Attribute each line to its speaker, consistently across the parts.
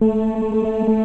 Speaker 1: Música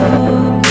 Speaker 1: Thank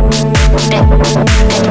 Speaker 1: Thank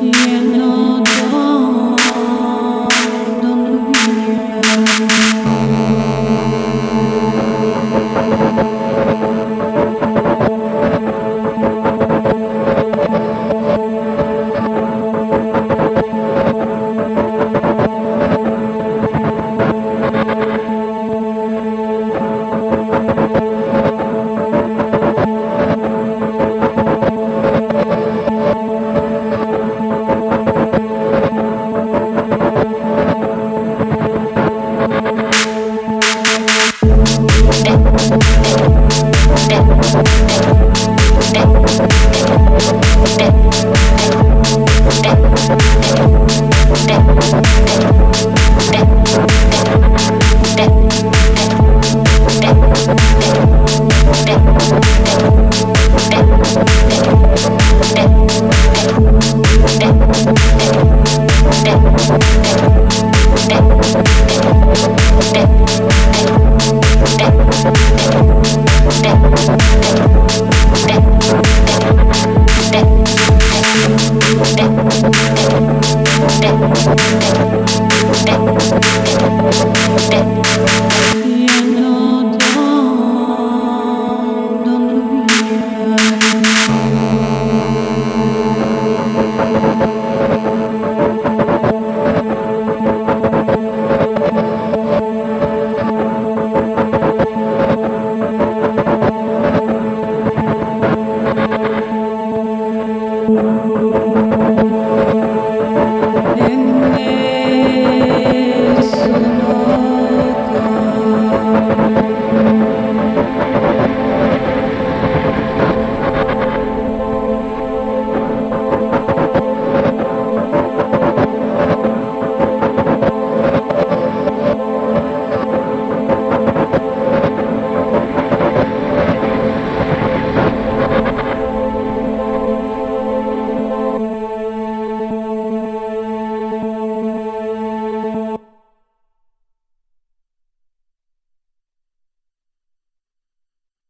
Speaker 1: Yeah, no.